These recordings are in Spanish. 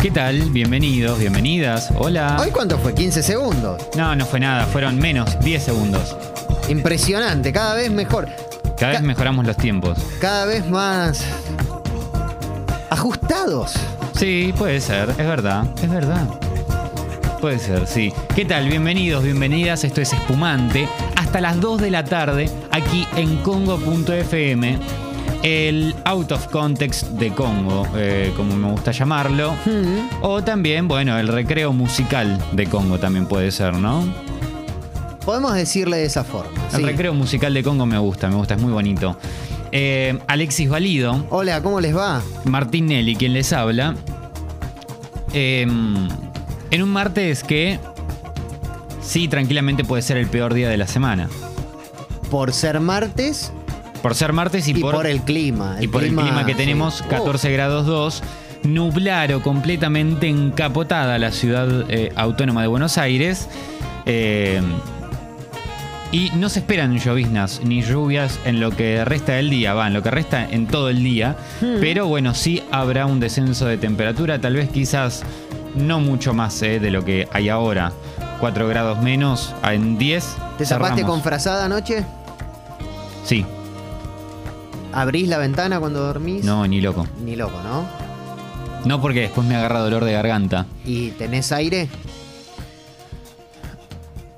¿Qué tal? Bienvenidos, bienvenidas. Hola. ¿Hoy cuánto fue? 15 segundos. No, no fue nada, fueron menos, 10 segundos. Impresionante, cada vez mejor. Cada vez mejoramos los tiempos. Cada vez más ajustados. Sí, puede ser, es verdad, es verdad. Puede ser, sí. ¿Qué tal? Bienvenidos, bienvenidas. Esto es Espumante. Hasta las 2 de la tarde, aquí en Congo.fm. El out of context de Congo, eh, como me gusta llamarlo. O también, bueno, el recreo musical de Congo también puede ser, ¿no? Podemos decirle de esa forma. El sí. recreo musical de Congo me gusta, me gusta, es muy bonito. Eh, Alexis Valido, Hola, ¿cómo les va? Martín Nelly, quien les habla. Eh, en un martes que sí, tranquilamente puede ser el peor día de la semana. Por ser martes Por ser martes y, y, por, el clima. y por el clima que tenemos, Oh, 14 grados 2. Nublaro completamente encapotada la ciudad eh, autónoma de Buenos Aires. Eh, y no se esperan lloviznas ni lluvias en lo que resta del día, va, en lo que resta en todo el día. Hmm. Pero bueno, sí habrá un descenso de temperatura, tal vez quizás no mucho más eh, de lo que hay ahora. 4 grados menos, en 10. ¿Te zapaste cerramos. con frazada anoche? Sí, ¿Abrís la ventana cuando dormís? no, ni loco. Ni loco, ¿no? No porque después me agarra dolor de garganta. ¿Y tenés aire?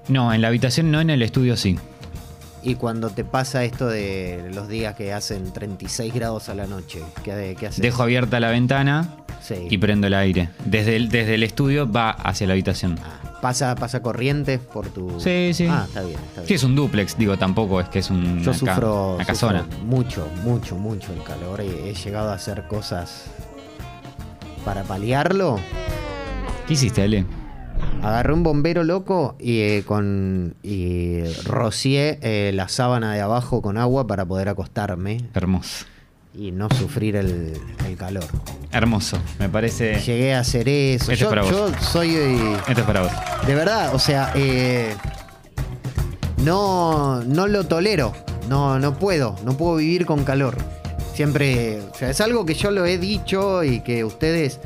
No, en la habitación no, en el estudio sí. Y cuando te pasa esto de los días que hacen 36 grados a la noche, ¿qué, qué haces? Dejo abierta la ventana Sí. y prendo el aire. Desde el, desde el estudio va hacia la habitación. Ah, ¿Pasa, ¿Pasa corriente por tu...? Sí, sí. Ah, está bien, está bien. Sí, es un duplex, digo, tampoco es que es un, Yo sufro, una sufro casona. mucho, mucho, mucho el calor. He, he llegado a hacer cosas para paliarlo. ¿Qué hiciste, Ale? Agarré un bombero loco y eh, con y rocié eh, la sábana de abajo con agua para poder acostarme Hermoso. Y no sufrir el, el calor. Hermoso. Me parece. Llegué a hacer eso. Esto es Yo, para vos. yo soy Esto es para vos. de verdad, o sea, eh, no, no lo tolero. No, no puedo, no puedo vivir con calor. Siempre, o sea, es algo que yo lo he dicho y que ustedes,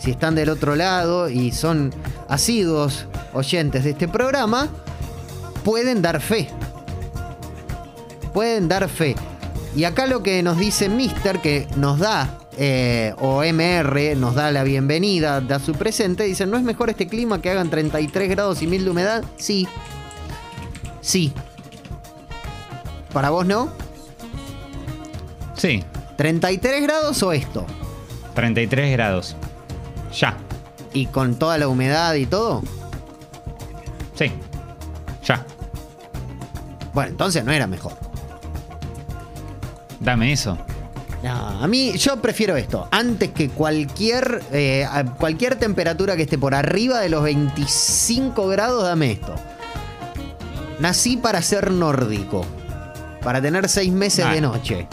si están del otro lado y son asiduos oyentes de este programa, pueden dar fe. Pueden dar fe. Y acá lo que nos dice Mister, que nos da, eh, o MR, nos da la bienvenida, da su presente, dice, ¿no es mejor este clima que hagan 33 grados y mil de humedad? Sí. Sí. ¿Para vos no? Sí, ¿33 grados o esto? 33 grados. Ya. ¿Y con toda la humedad y todo? Sí. Ya. Bueno, entonces no era mejor. Dame eso. No, a mí yo prefiero esto. Antes que cualquier, eh, cualquier temperatura que esté por arriba de los 25 grados, dame esto. Nací para ser nórdico. Para tener seis meses Ah. de noche.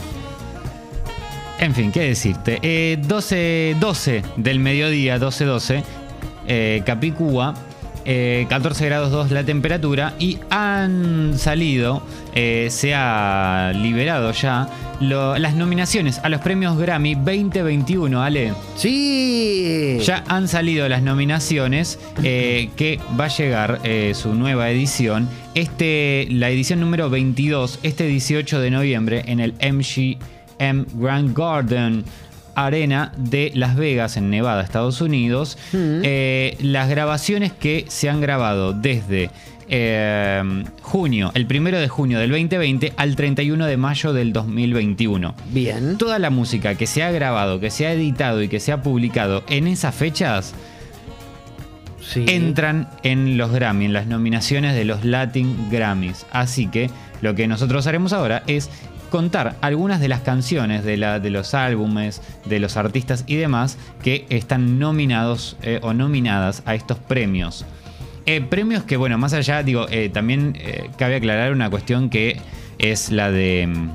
En fin, ¿qué decirte? Eh, 12, 12 del mediodía, 12-12, eh, Capicúa, eh, 14 grados 2 la temperatura y han salido, eh, se ha liberado ya lo- las nominaciones a los premios Grammy 2021, Ale. Sí. Ya han salido las nominaciones eh, que va a llegar eh, su nueva edición. Este, la edición número 22, este 18 de noviembre en el MGM Grand Garden Arena de Las Vegas, en Nevada, Estados Unidos. Mm. Eh, las grabaciones que se han grabado desde eh, junio, el primero de junio del 2020 al 31 de mayo del 2021 Bien. toda la música que se ha grabado, que se ha editado y que se ha publicado en esas fechas Sí. entran en los Grammy, en las nominaciones de los Latin Grammys. Así que lo que nosotros haremos ahora es contar algunas de las canciones de, la, de los álbumes, de los artistas y demás que están nominados eh, o nominadas a estos premios. Eh, premios que, bueno, más allá, digo, eh, también cabe aclarar una cuestión que es la de. mm,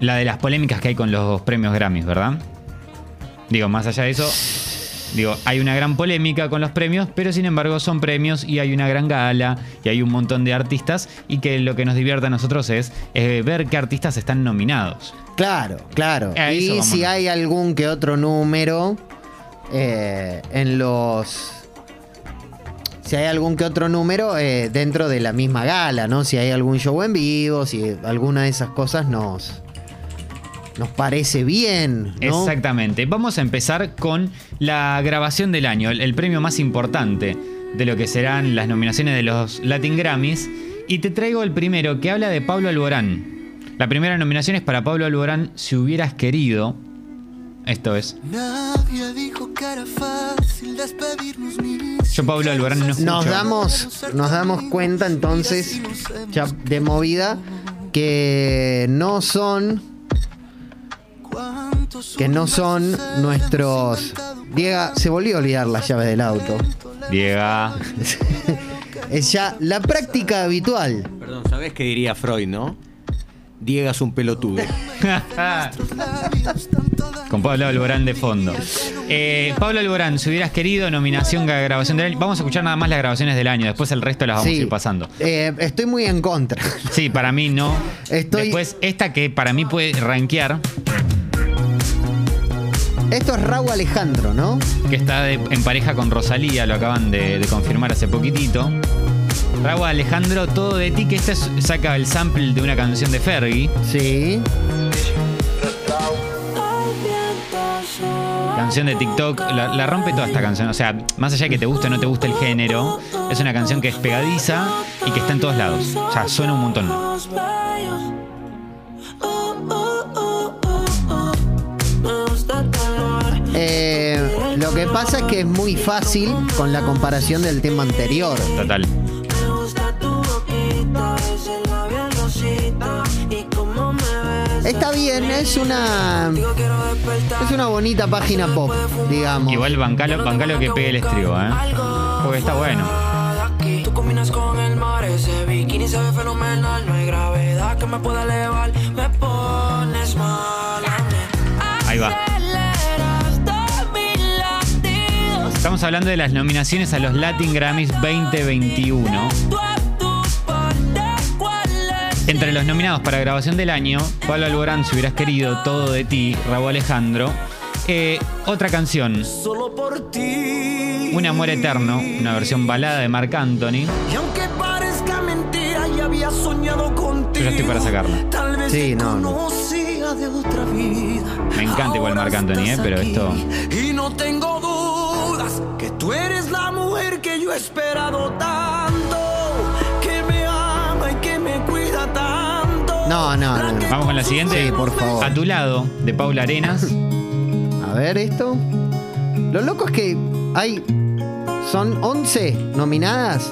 La de las polémicas que hay con los premios Grammys, ¿verdad? Digo, más allá de eso. Digo, hay una gran polémica con los premios, pero sin embargo son premios y hay una gran gala y hay un montón de artistas y que lo que nos divierte a nosotros es eh, ver qué artistas están nominados. Claro, claro. Y si hay algún que otro número eh, en los. Si hay algún que otro número eh, dentro de la misma gala, ¿no? Si hay algún show en vivo, si alguna de esas cosas nos. Nos parece bien, ¿no? Exactamente. Vamos a empezar con la grabación del año, el, el premio más importante de lo que serán las nominaciones de los Latin Grammys. Y te traigo el primero que habla de Pablo Alborán. La primera nominación es para Pablo Alborán, Si hubieras querido. Esto es. Nadie dijo que era fácil despedirnos ni Yo Pablo Alborán no escucho. Nos damos, nos damos cuenta entonces, ya de movida, que no son que no son nuestros. Diego, se volvió a olvidar las llaves del auto. Diego. Es ya la práctica habitual. Perdón, ¿sabés qué diría Freud, no? Diego es un pelotudo. Con Pablo Alborán de fondo. Eh, Pablo Alborán, si hubieras querido, nominación, grabación del año. Vamos a escuchar nada más las grabaciones del año, después el resto las vamos Sí. a ir pasando. Eh, estoy muy en contra. Sí, para mí no. Estoy- Después, esta que para mí puede rankear, Esto es Raúl Alejandro, ¿no? que está de- en pareja con Rosalía, lo acaban de, de confirmar hace poquitito. Raúl Alejandro, todo de ti, que esta es- saca el sample de una canción de Fergie. Sí. Canción de TikTok, la, la rompe toda esta canción. O sea, más allá de que te guste o no te guste el género, es una canción que es pegadiza y que está en todos lados. O sea, suena un montón. Pasa es que es muy fácil con la comparación del tema anterior. Total. Está bien, es una. Es una bonita página pop, digamos. Igual bancalo, bancalo que pegue el estribo, ¿eh? Porque está bueno. Tú combinas con el mar, ese bikini se ve fenomenal. No hay gravedad que me pueda elevar. Me pones mal a mí. Ahí va. Estamos hablando de las nominaciones a los Latin Grammys 2021. Tú a tu parte, ¿cuál es? Entre los nominados para grabación del año, Pablo Alborán, si hubieras querido, Todo de ti, Raúl Alejandro. Eh, otra canción, Solo por ti. Un amor eterno, una versión balada de Marc Anthony. Y aunque parezca mentira, ya había soñado contigo. Yo ya estoy para sacarla. Tal vez Sí, no, no. de otra vida. Me encanta igual Marc Anthony, eh, pero esto- he esperado tanto. Que me ama y que me cuida tanto. No, no, no, no. Vamos con la siguiente. Sí, por favor. A tu lado, de Paula Arenas. A ver esto. Lo loco es que hay. Son 11 nominadas.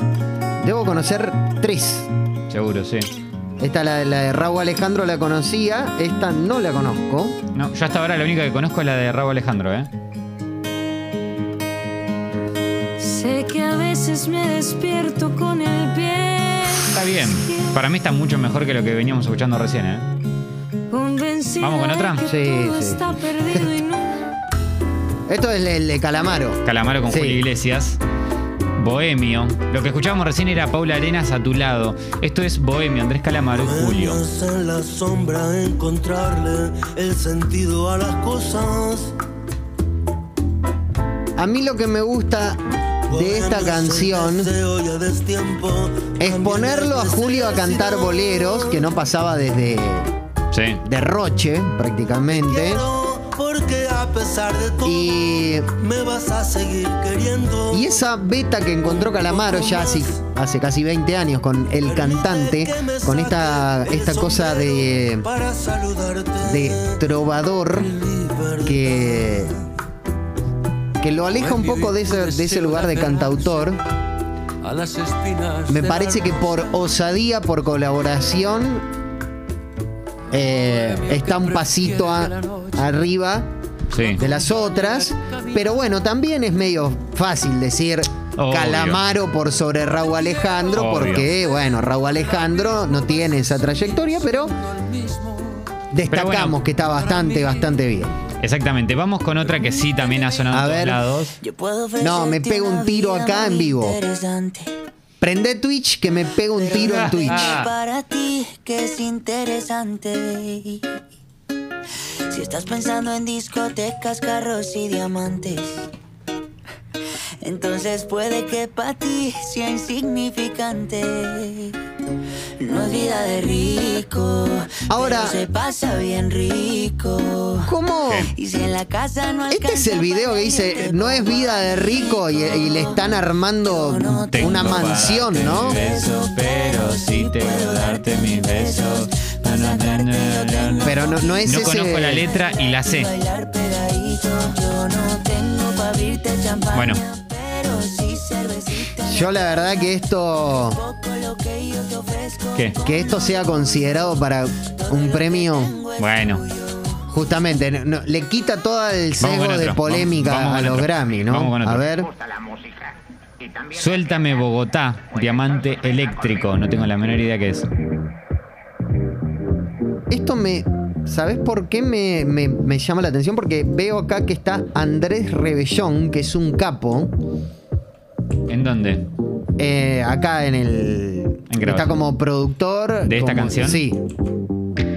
Debo conocer 3. Seguro, sí. Esta, la, la de Raúl Alejandro, la conocía. Esta no la conozco. No, yo hasta ahora la única que conozco es la de Raúl Alejandro, ¿eh? Veces me despierto con el pie. Está bien. Para mí está mucho mejor que lo que veníamos escuchando recién, ¿eh? Convencida ¿Vamos con otra? Sí, todo sí. está perdido y no. Esto es el de Calamaro. Calamaro con Sí. Julio Iglesias. Bohemio. Lo que escuchábamos recién era Paula Arenas a tu lado. Esto es Bohemio, Andrés Calamaro y Julio. Podemos en la sombra encontrarle el sentido a las cosas. A mí lo que me gusta de esta canción es ponerlo a Julio a cantar boleros, que no pasaba desde Sí. Derroche, prácticamente. quiero, Porque a pesar de todo, Y, me vas a seguir queriendo. y esa beta que encontró Calamaro ya hace, hace casi 20 años con el cantante, con esta, esta cosa de, Para saludarte. de trovador que, que lo aleja un poco de ese, de ese lugar de cantautor. Me parece que por osadía, por colaboración, eh, está un pasito a- arriba Sí. de las otras. Pero bueno, también es medio fácil decir Obvio. Calamaro por sobre Raúl Alejandro, Obvio. porque, porque, bueno, Raúl Alejandro no tiene esa trayectoria, pero destacamos Pero bueno. que está bastante, bastante bien. Exactamente. Vamos con otra que sí también ha sonado A en todos ver. lados. Yo puedo No, me pego un tiro acá en vivo. Prende Twitch que me pego un tiro en Twitch. Para ti que es interesante. Si estás pensando en discotecas, carros y diamantes. Entonces puede que para ti sea insignificante. No es vida de rico. Ahora- pero se pasa bien rico. ¿Cómo? Y si en la casa no Este es el video que dice, no es vida de rico y, y le están armando Tengo una mansión, ¿no? besos, pero sí te puedo darte mis besos. Pero no, no es No ese... conozco la letra y la sé. Bailar Yo la verdad que esto... Que. ¿Qué? Que esto sea considerado para un premio, Bueno, justamente, no- no, le quita todo el sesgo de polémica Vamos- vamos a los. Grammy, ¿no? Vamos con otro. A ver, suéltame Bogotá, diamante eléctrico. No tengo la menor idea qué es. esto me... ¿Sabes por qué me, me- me llama la atención? Porque veo acá que está Andrés Rebellón, que es un capo, ¿En dónde? eh, acá en el... En grabación. está como productor. ¿De esta como- canción? Sí.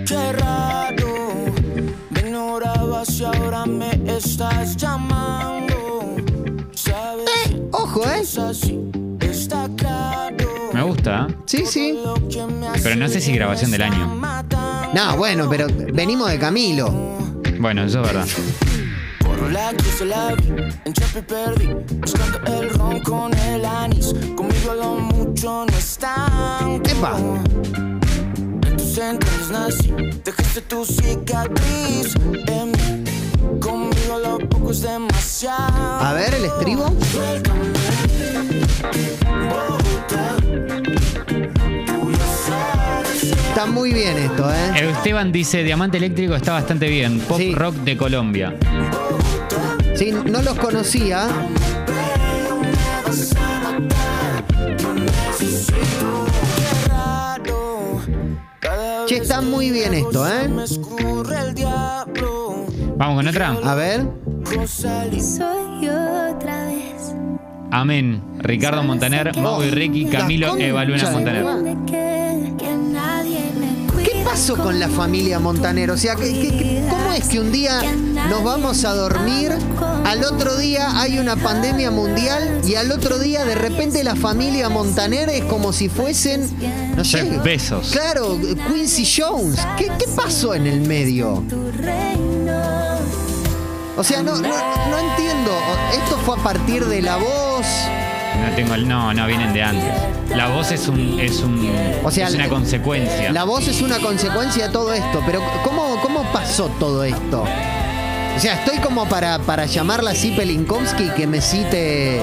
Qué raro, me ignorabas y ahora me estás llamando. Sabes, Ojo, ¿eh? está claro. Me gusta, ¿eh? Sí, sí. Pero no sé si grabación del año. No, bueno, pero venimos de Camilo. Bueno, eso es verdad. Por la que se la vi, en Chapi perdí, buscando el ron con el anís. Conmigo lo mucho no es tanto. Epa. En tus entrañas nací, dejaste tu cicatriz en mí. Conmigo lo poco es demasiado. A ver, el estribo. Está muy bien esto, ¿eh? Esteban dice, Diamante Eléctrico está bastante bien. Pop Sí. rock de Colombia. Sí, no los conocía. Che, está muy bien esto, ¿eh? Vamos con otra. A ver. Soy otra vez. Amén. Ricardo Montaner, Mau y Ricky, Camilo, concha Eva Luna de Montaner. ¿Qué pasó con la familia Montaner? O sea, ¿qué- qué- qué- ¿cómo es que un día nos vamos a dormir, al otro día hay una pandemia mundial y al otro día de repente la familia Montaner es como si fuesen, no sé, Bezos. Claro, Quincy Jones. ¿Qué, qué pasó en el medio? O sea, no, no, no entiendo. Esto fue a partir de la voz. No tengo el. No, no, vienen de antes. La voz es un. es un. O sea, es una la- consecuencia. La voz es una consecuencia de todo esto. Pero ¿cómo, cómo pasó todo esto? O sea, estoy como para, para llamarla así Pelinkovsky que me cite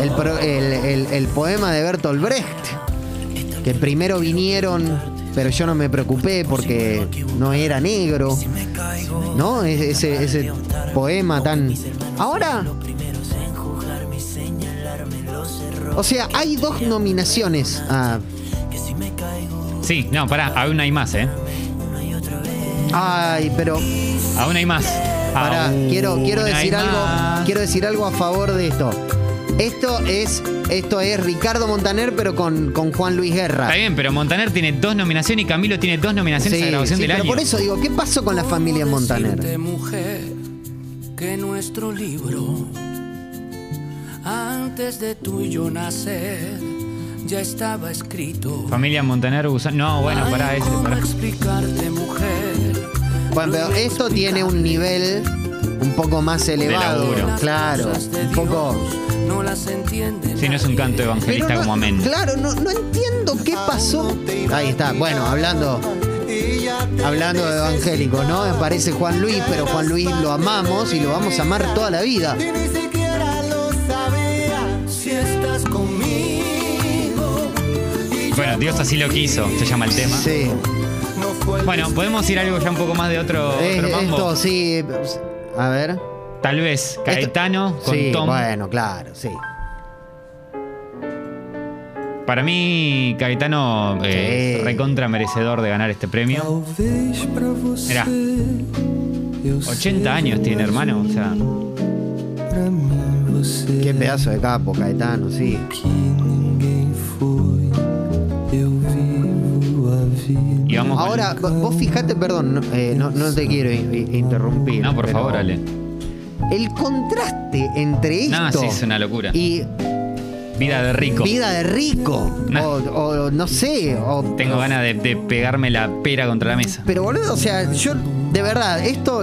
el, pro- el- el- el poema de Bertolt Brecht. Que primero vinieron, pero yo no me preocupé porque no era negro. ¿No? Ese, ese poema tan. Ahora. O sea, hay dos nominaciones a. Sí, no, pará, aún hay más, ¿eh? Ay, pero. Aún hay más. Pará, Aún quiero, quiero hay decir algo. más. Quiero decir algo a favor de esto. Esto es. Esto es Ricardo Montaner, pero con, con Juan Luis Guerra. Está bien, pero Montaner tiene dos nominaciones y Camilo tiene dos nominaciones Sí, a grabación sí, del pero año. por eso digo, ¿qué pasó con la familia Montaner? Mujer, que nuestro libro, antes de tú y yo nacer, ya estaba escrito. Familia Montaner Gusano. No, bueno, pará, Ay, ese, ¿Cómo pará. explicarte, mujer? Bueno, pero esto tiene un nivel un poco más elevado. Claro, un poco. No las entienden. Si no es un canto evangelista no- como amén. Claro, no, no entiendo qué pasó. Ahí está, bueno, hablando. Hablando de evangélicos, ¿no? Aparece Juan Luis, pero Juan Luis lo amamos y lo vamos a amar toda la vida. Dios así lo quiso, se llama el tema. Sí. Bueno, podemos ir a algo ya un poco más de otro, Es- otro mambo. esto sí. A ver. Tal vez Caetano con sí, Tom. bueno, claro, sí. Para mí, Caetano eh, Sí. recontra merecedor de ganar este premio. Mirá. Eu 80 años tiene, hermano. O sea, Qué pedazo de capo, Caetano, sí. Y vamos con- Ahora, vo- vos fijate, perdón, no, eh, no, no te quiero in- in- interrumpir. No, por favor, Ale. El contraste entre esto No, sí, es una locura. y Vida de rico. vida de rico, No. o, o no sé, o Tengo ganas de, de pegarme la pera contra la mesa. Pero boludo, o sea, yo de verdad, esto.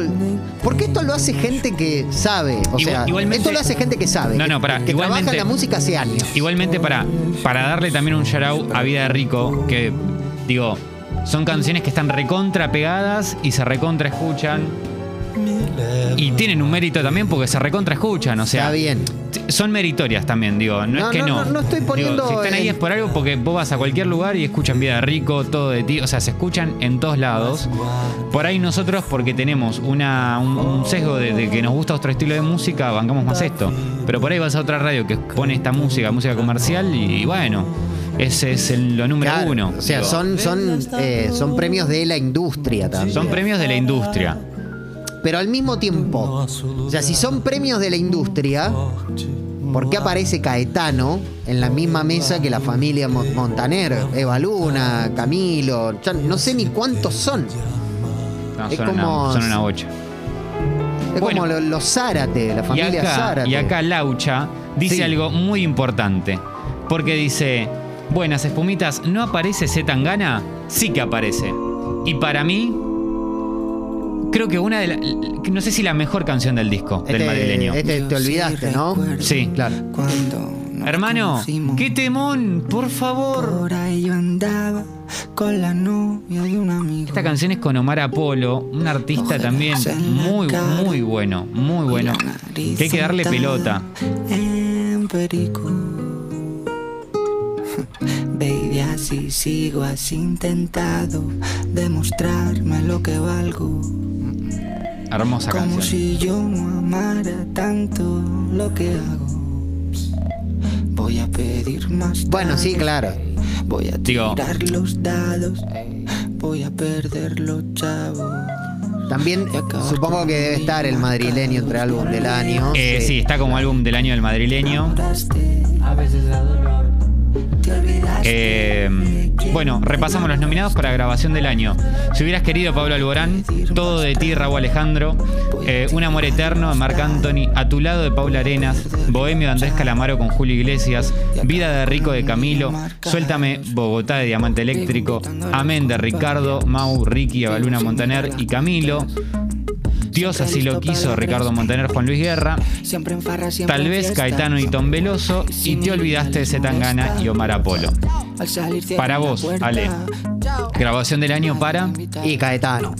Porque esto lo hace gente que sabe. O Igual- sea, igualmente- esto lo hace gente que sabe. No, que- no, pará, Que trabaja igualmente- en la música hace años. Igualmente, para, para darle también un shout out a Vida de Rico, que digo, son canciones que están recontra pegadas y se recontra escuchan. Y tienen un mérito también porque se recontra escuchan, o sea. Está bien. Son meritorias también, digo, no, No, es que no, no. estoy Digo, poniendo si están ahí es por algo porque vos vas a cualquier lugar y escuchan Vida Rico, todo de ti, o sea, se escuchan en todos lados. Por ahí nosotros, porque tenemos una, un, un sesgo de, de que nos gusta otro estilo de música, bancamos más esto. Pero por ahí vas a otra radio que pone esta música, música comercial, y, bueno, ese es el- lo número Claro, uno. O sea, Digo, son, son, eh, son premios de la industria también. son premios de la industria. Pero al mismo tiempo, o sea, si son premios de la industria, ¿por qué aparece Caetano en la misma mesa que la familia Mo- Montaner? Eva Luna, Camilo, no sé ni cuántos son. No, Es son, como- una, son una bocha. Es Bueno. como lo- los Zárate, la Y familia acá, Zárate. y acá Laucha dice Sí. algo muy importante. Porque dice, buenas espumitas, ¿no aparece Z Tangana? Sí que aparece. Y para mí, creo que una de las... No sé si la mejor canción del disco, del Este- madrileño. este te olvidaste, ¿no? Sí. Claro. Hermano, conocimos, qué temón, por favor. Por ahí yo andaba con la novia de un amigo. Esta canción es con Omar Apolo, un artista también muy, muy bueno, muy bueno. Que hay que darle pelota. En Perico. Baby, así sigo, has intentado demostrarme lo que valgo. Hermosa Como canción. si yo no amara tanto lo que hago. Voy a pedir más. Bueno, sí, claro. Voy a Digo- tirar los dados. Voy a perder los chavos. También supongo que debe estar el madrileño entre álbum del año. Eh, sí, está como álbum del año del madrileño. A veces olvidaste. Eh, bueno, repasamos los nominados para grabación del año. Si hubieras querido, Pablo Alborán, Todo de ti, Raúl Alejandro, eh, Un amor eterno de Marc Anthony, A tu lado de Paula Arenas, Bohemio de Andrés Calamaro con Julio Iglesias, Vida de Rico de Camilo, Suéltame Bogotá de Diamante Eléctrico, Amén de Ricardo, Mau, Ricky, Avaluna Montaner y Camilo, Dios así lo quiso, Ricardo Montaner, Juan Luis Guerra, Tal vez. Caetano y Tom Veloso, y te olvidaste de Zetangana y Omar Apolo. Para vos. Ale. Grabación del año para. Y Caetano.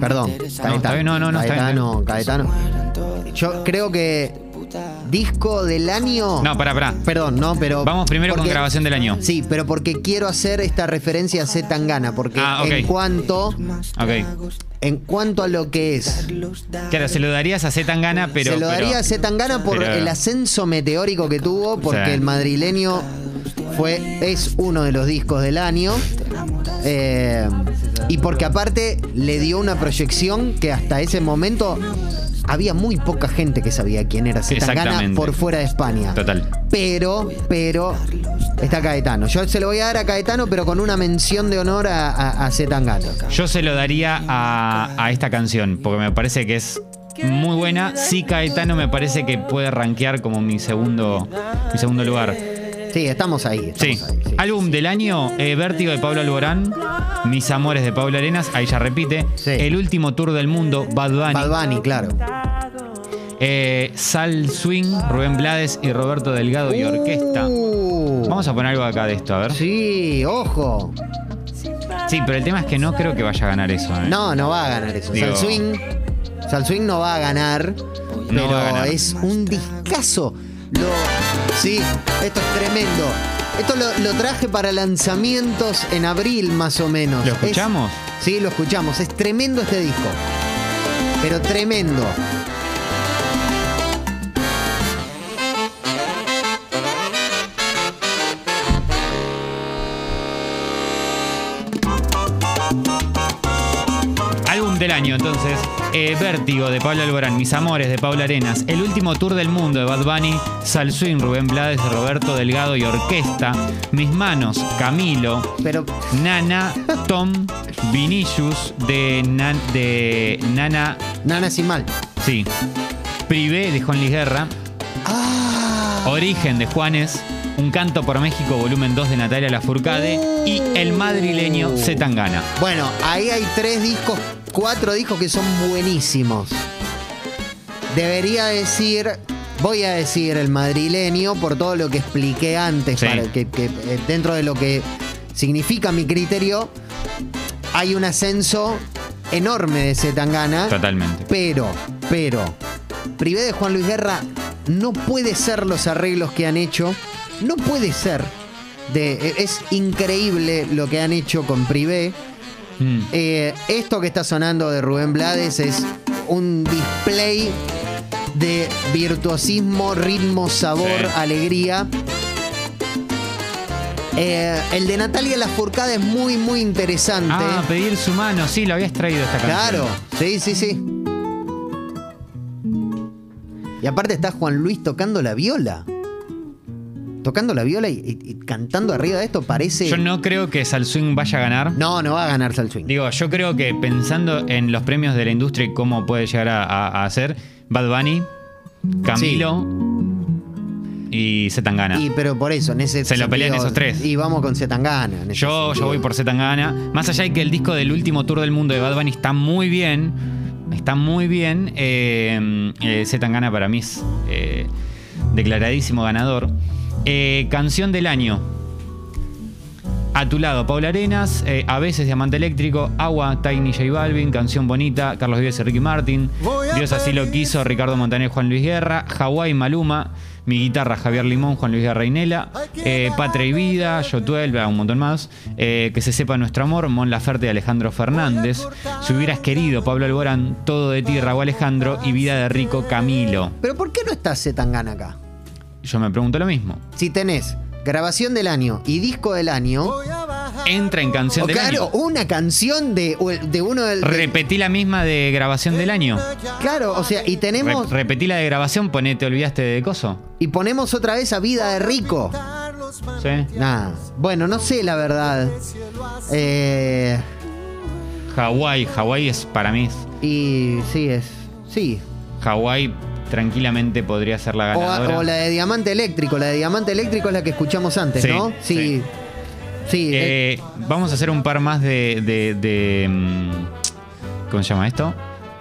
Perdón. No, está bien, no, no, no, está bien. Caetano, Caetano. Yo creo que disco del año. No, pará, pará. Perdón, no, pero. Vamos primero con grabación del año. Sí, pero porque quiero hacer esta referencia a Z Tangana, porque Ah, en cuanto Ok. en cuanto a lo que es, Claro, se lo darías a Zetangana, pero. se lo daría pero- a Z Tangana por pero- el ascenso meteórico que tuvo, porque el madrileño fue es uno de los discos del año. eh, y porque aparte le dio una proyección que hasta ese momento había muy poca gente que sabía quién era Z Tangana Exactamente. por fuera de España. Total. Pero, pero, está Caetano. Yo se lo voy a dar a Caetano, pero con una mención de honor a, a, a Zetangana. Yo se lo daría a, a esta canción, porque me parece que es muy buena. Sí, Caetano me parece que puede rankear como mi segundo, mi segundo lugar. Sí, estamos ahí. Sí. ahí, sí. Álbum del año, eh, Vértigo de Pablo Alborán, Mis Amores de Pablo Arenas, ahí ya repite. Sí. El último tour del mundo, Bad Bunny. Bad Bunny, claro. Eh, Sal Swing, Rubén Blades y Roberto Delgado y Orquesta. Uh, Vamos a poner algo acá de esto, a ver. Sí, ojo. Sí, pero el tema es que no creo que vaya a ganar eso. ¿eh? No, no va a ganar eso. Digo- Salswing, Salswing no va a ganar, pero a ganar. es un discazo. Lo, sí, esto es tremendo. Esto lo, lo traje para lanzamientos en abril más o menos. ¿Lo Es- escuchamos? sí, lo escuchamos. Es tremendo este disco. Pero tremendo. Del año, entonces, eh, Vértigo de Pablo Alborán, Mis Amores de Paula Arenas, El último tour del mundo de Bad Bunny, Sal Swing, Rubén Blades de Roberto Delgado y Orquesta, Mis Manos, Camilo, Pero Nana, Tom, Vinicius de, Nan- de Nana, Nana sin mal. sí, Privé de Juan Luis Guerra, Ah. Origen de Juanes, Un canto por México, volumen 2 de Natalia Lafourcade y El madrileño Zetangana. Bueno, ahí hay tres discos, cuatro discos que son buenísimos. Debería decir, voy a decir el madrileño por todo lo que expliqué antes, Sí. para que, que, eh, dentro de lo que significa mi criterio, hay un ascenso enorme de Zetangana. Totalmente. Pero, pero, Privé de Juan Luis Guerra no puede ser los arreglos que han hecho. No puede ser. De, e, es increíble lo que han hecho con Privé. Mm. Eh, esto que está sonando de Rubén Blades es un display de virtuosismo, ritmo, sabor, Sí. alegría. Eh, el de Natalia Lafourcade es muy, muy interesante. Ah, pedir su mano, sí, lo habías traído esta canción. Claro, sí, sí, sí. Y aparte está Juan Luis tocando la viola. Tocando la viola y, y- y cantando arriba de esto parece... Yo no creo que Salswing vaya a ganar. No, no va a ganar Sal Swing. Digo, yo creo que pensando en los premios de la industria y cómo puede llegar a, ser, Bad Bunny, Camilo y Zetangana. Y pero por eso, en ese Se lo pelean esos tres. Y vamos con Zetangana. Yo, yo voy por Zetangana. Más allá de que el disco del último tour del mundo de Bad Bunny está muy bien. Está muy bien. Eh, eh, Zetangana para mí es eh, declaradísimo ganador. Eh, canción del año. A tu lado, Paula Arenas, eh, A veces Diamante Eléctrico, Agua, Tiny J Balvin, Canción Bonita, Carlos Vives y Ricky Martin, Dios así lo quiso, Ricardo Montaner, Juan Luis Guerra, Hawái, Maluma, Mi Guitarra, Javier Limón, Juan Luis Guerra Inela, eh, Patria y Vida, Yotuel, un montón más, eh, Que se sepa nuestro amor, Mon Laferte y Alejandro Fernández, Si hubieras querido, Pablo Alborán, Todo de ti, Raúl Alejandro y Vida de Rico, Camilo. Pero ¿por qué no está Zetangana acá? Yo me pregunto lo mismo. Si tenés grabación del año y disco del año, Entra en canción o del claro, año. una canción de, de uno del... de- Repetí la misma de grabación del año. claro, o sea, y Re- tenemos... repetí la de grabación, poné, te olvidaste de coso. Y ponemos otra vez a Vida de Rico. Sí. Nada. Bueno, no sé la verdad. Eh, Hawái, Hawái es para mí. es- y sí, es... Sí. Hawái tranquilamente podría ser la ganadora. o la de Diamante Eléctrico. La de Diamante Eléctrico es la que escuchamos antes, Sí, ¿no? Sí. Sí. eh, Eh, vamos a hacer un par más de. de, de, mm, ¿Cómo se llama esto?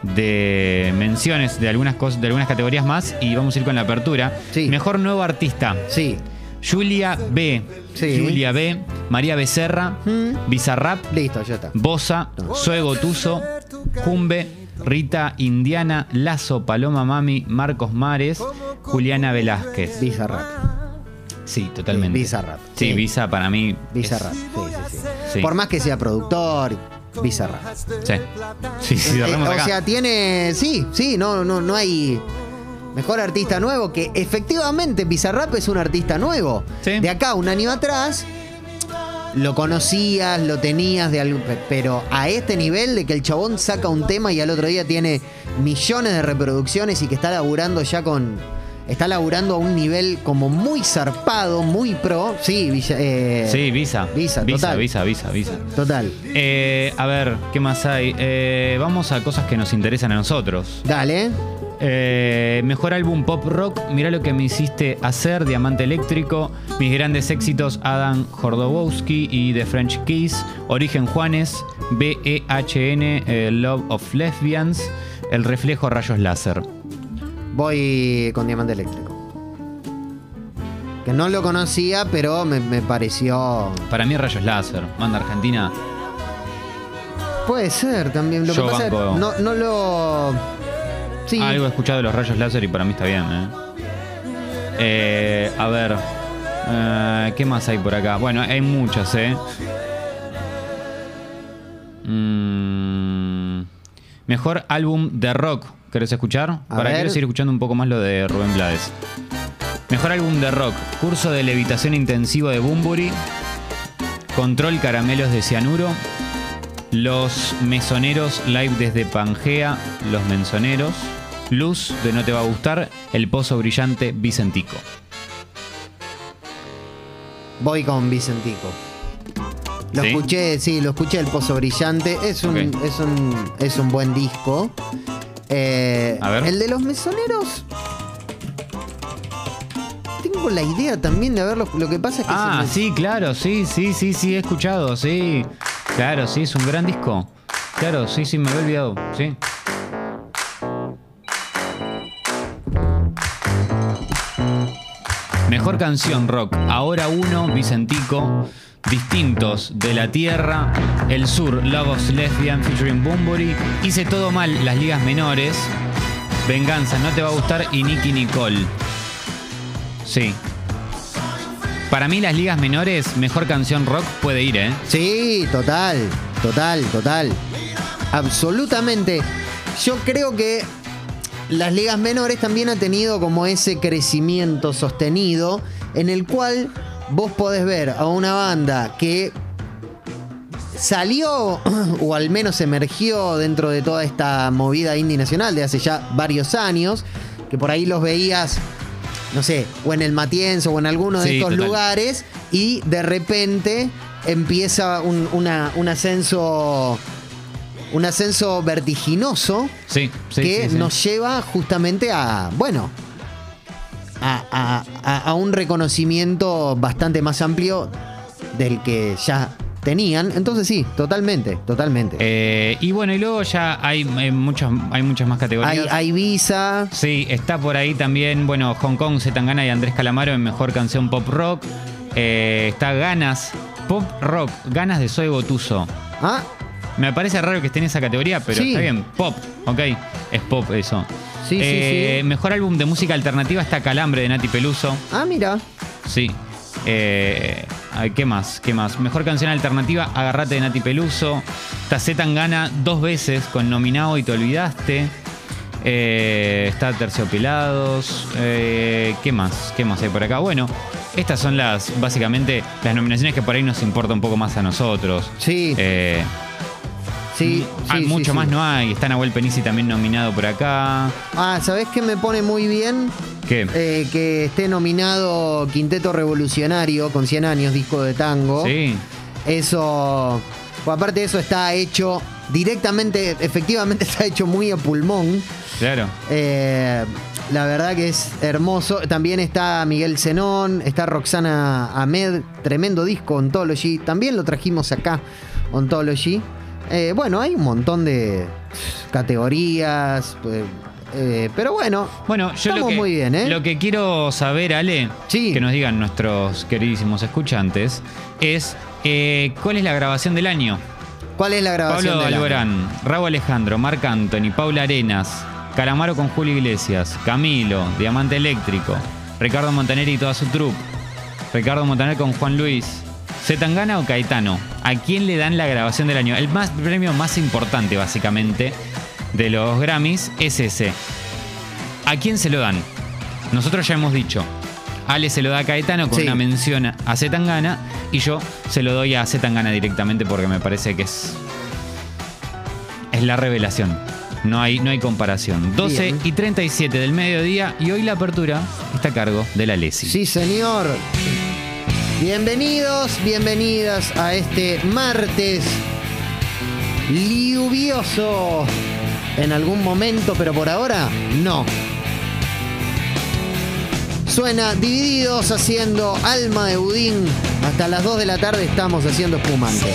De menciones de algunas cosas, de algunas categorías más y vamos a ir con la apertura. Sí. Mejor nuevo artista. sí. Julia B. Sí. Julia B. María Becerra. Mm. Bizarrap. Listo, ya está. Bosa, Zoe Gotuso, Jumbe, Rita Indiana, Lazo, Paloma Mami, Marcos Mares, Juliana Velázquez. Bizarrap. Sí, totalmente. Bizarrap. Sí, Sí. Visa para mí. es- Bizarrap. Sí, sí, sí. Sí. Por más que sea productor, Bizarrap. Sí. Sí, sí, Eh, cerramos o acá. sea, tiene. Sí, sí, no, no, no hay. Mejor artista nuevo, que efectivamente Bizarrap es un artista nuevo. Sí. De acá, un año atrás, lo conocías, lo tenías de algo. Pero a este nivel de que el chabón saca un tema y al otro día tiene millones de reproducciones y que está laburando ya con. Está laburando a un nivel como muy zarpado, muy pro. Sí, Villa- eh, sí, Visa. Visa, Visa, total. Visa, Visa, Visa. Total. Eh, a ver, ¿qué más hay? Eh, vamos a cosas que nos interesan a nosotros. Dale. Eh, mejor álbum pop rock, Mirá lo que me hiciste hacer, Diamante Eléctrico, mis grandes éxitos Adam Jordowski y The French Kiss, Origen Juanes, BEHN, eh, Love of Lesbians, El Reflejo Rayos Láser. Voy con Diamante Eléctrico. Que no lo conocía, pero me, me pareció. Para mí Rayos Láser, manda Argentina. Puede ser también. Lo Yo que pasa es banco- no, no lo. Sí. Algo he escuchado de los Rayos Láser y para mí está bien. ¿eh? Eh, a ver, eh, ¿qué más hay por acá? Bueno, hay muchas, ¿eh? Mm, mejor álbum de rock. ¿Querés escuchar? A Para ver. quiero seguir escuchando un poco más lo de Rubén Blades. Mejor álbum de rock. Curso de levitación intensivo de Bumburi. Control caramelos de cianuro. Los Mesoneros live desde Pangea, Los Mensoneros. Luz de No Te Va a Gustar, El Pozo Brillante Vicentico. Voy con Vicentico. Lo ¿Sí? escuché, sí, lo escuché el Pozo Brillante. Es un, es un, es un buen disco. Eh, A ver. El de los mesoneros. Tengo la idea también de verlo. Lo que pasa es que Ah, me- sí, claro, sí, sí, sí, sí, he escuchado, sí. Claro, sí, es un gran disco. Claro, sí, sí, me había olvidado, sí. Mejor canción rock, ahora uno, Vicentico, Distintos de la Tierra, El Sur, Love of Lesbian featuring Bumburi, Hice todo mal, las ligas menores, Venganza, no te va a gustar y Nicky Nicole. Sí. Para mí las ligas menores, mejor canción rock puede ir, ¿eh? Sí, total, total, total. Absolutamente. Yo creo que las ligas menores también ha tenido como ese crecimiento sostenido en el cual vos podés ver a una banda que salió o al menos emergió dentro de toda esta movida indie nacional de hace ya varios años, que por ahí los veías, no sé, o en el Matienzo o en alguno de Sí, estos total. lugares y de repente empieza un, una- un ascenso un ascenso vertiginoso Sí, sí. que sí, nos lleva justamente a, bueno, a, a- a- a un reconocimiento bastante más amplio del que ya tenían. Entonces sí, totalmente, totalmente. Eh, y bueno, y luego ya hay, hay muchas, hay muchas más categorías. hay Visa, Sí, está por ahí también, bueno, Hong Kong, Zetangana y Andrés Calamaro en Mejor Canción Pop Rock. Eh, está Ganas, Pop Rock, Ganas de Soy Gotuso. ah, Me parece raro que esté en esa categoría, pero Sí. está bien. Pop, ok. Es pop eso. Sí, sí, Eh, sí. Mejor álbum de música alternativa está Calambre de Nati Peluso. ah, mira. Sí. Eh, ¿Qué más? ¿Qué más? Mejor canción alternativa, Agarrate de Nati Peluso. Está Tangana dos veces con Nominado y Te Olvidaste. Eh, está Terciopelados. Eh, ¿Qué más? ¿Qué más hay por acá? Bueno, estas son las, básicamente, las nominaciones que por ahí nos importa un poco más a nosotros. Sí, Eh, sí, hay sí, mucho sí, más no hay. Está Nahuel Penisi también nominado por acá. Ah, ¿sabés qué me pone muy bien? ¿Qué? Eh, que esté nominado Quinteto Revolucionario con 100 años, disco de tango. Sí. Eso, pues aparte de eso está hecho directamente, efectivamente está hecho muy a pulmón. Claro. Eh, la verdad que es hermoso. También está Miguel Zenón, está Roxana Ahmed, tremendo disco, Ontology. También lo trajimos acá, Ontology. Eh, bueno, hay un montón de categorías, pues, eh, pero bueno, Bueno, yo lo que, muy bien, ¿eh? lo que quiero saber, Ale, Sí. que nos digan nuestros queridísimos escuchantes, es eh, cuál es la grabación del año. ¿cuál es la grabación Pablo del año? Alborán, Raúl Alejandro, Marc Anthony, Paula Arenas, Calamaro con Julio Iglesias, Camilo, Diamante Eléctrico, Ricardo Montaner y toda su troupe, Ricardo Montaner con Juan Luis, Zetangana o Caetano. ¿A quién le dan la grabación del año? El más, premio más importante, básicamente, de los Grammys es ese. ¿A quién se lo dan? Nosotros ya hemos dicho. Ale se lo da a Caetano con Sí. una mención a Zetangana y yo se lo doy a Zetangana directamente porque me parece que es es la revelación. No hay, no hay comparación. 12 Bien. y 37 del mediodía y hoy la apertura está a cargo de la Lesi. Sí, señor. Bienvenidos, bienvenidas a este martes lluvioso en algún momento, pero por ahora no. Suena divididos haciendo alma de budín. Hasta las 2 de la tarde estamos haciendo espumante.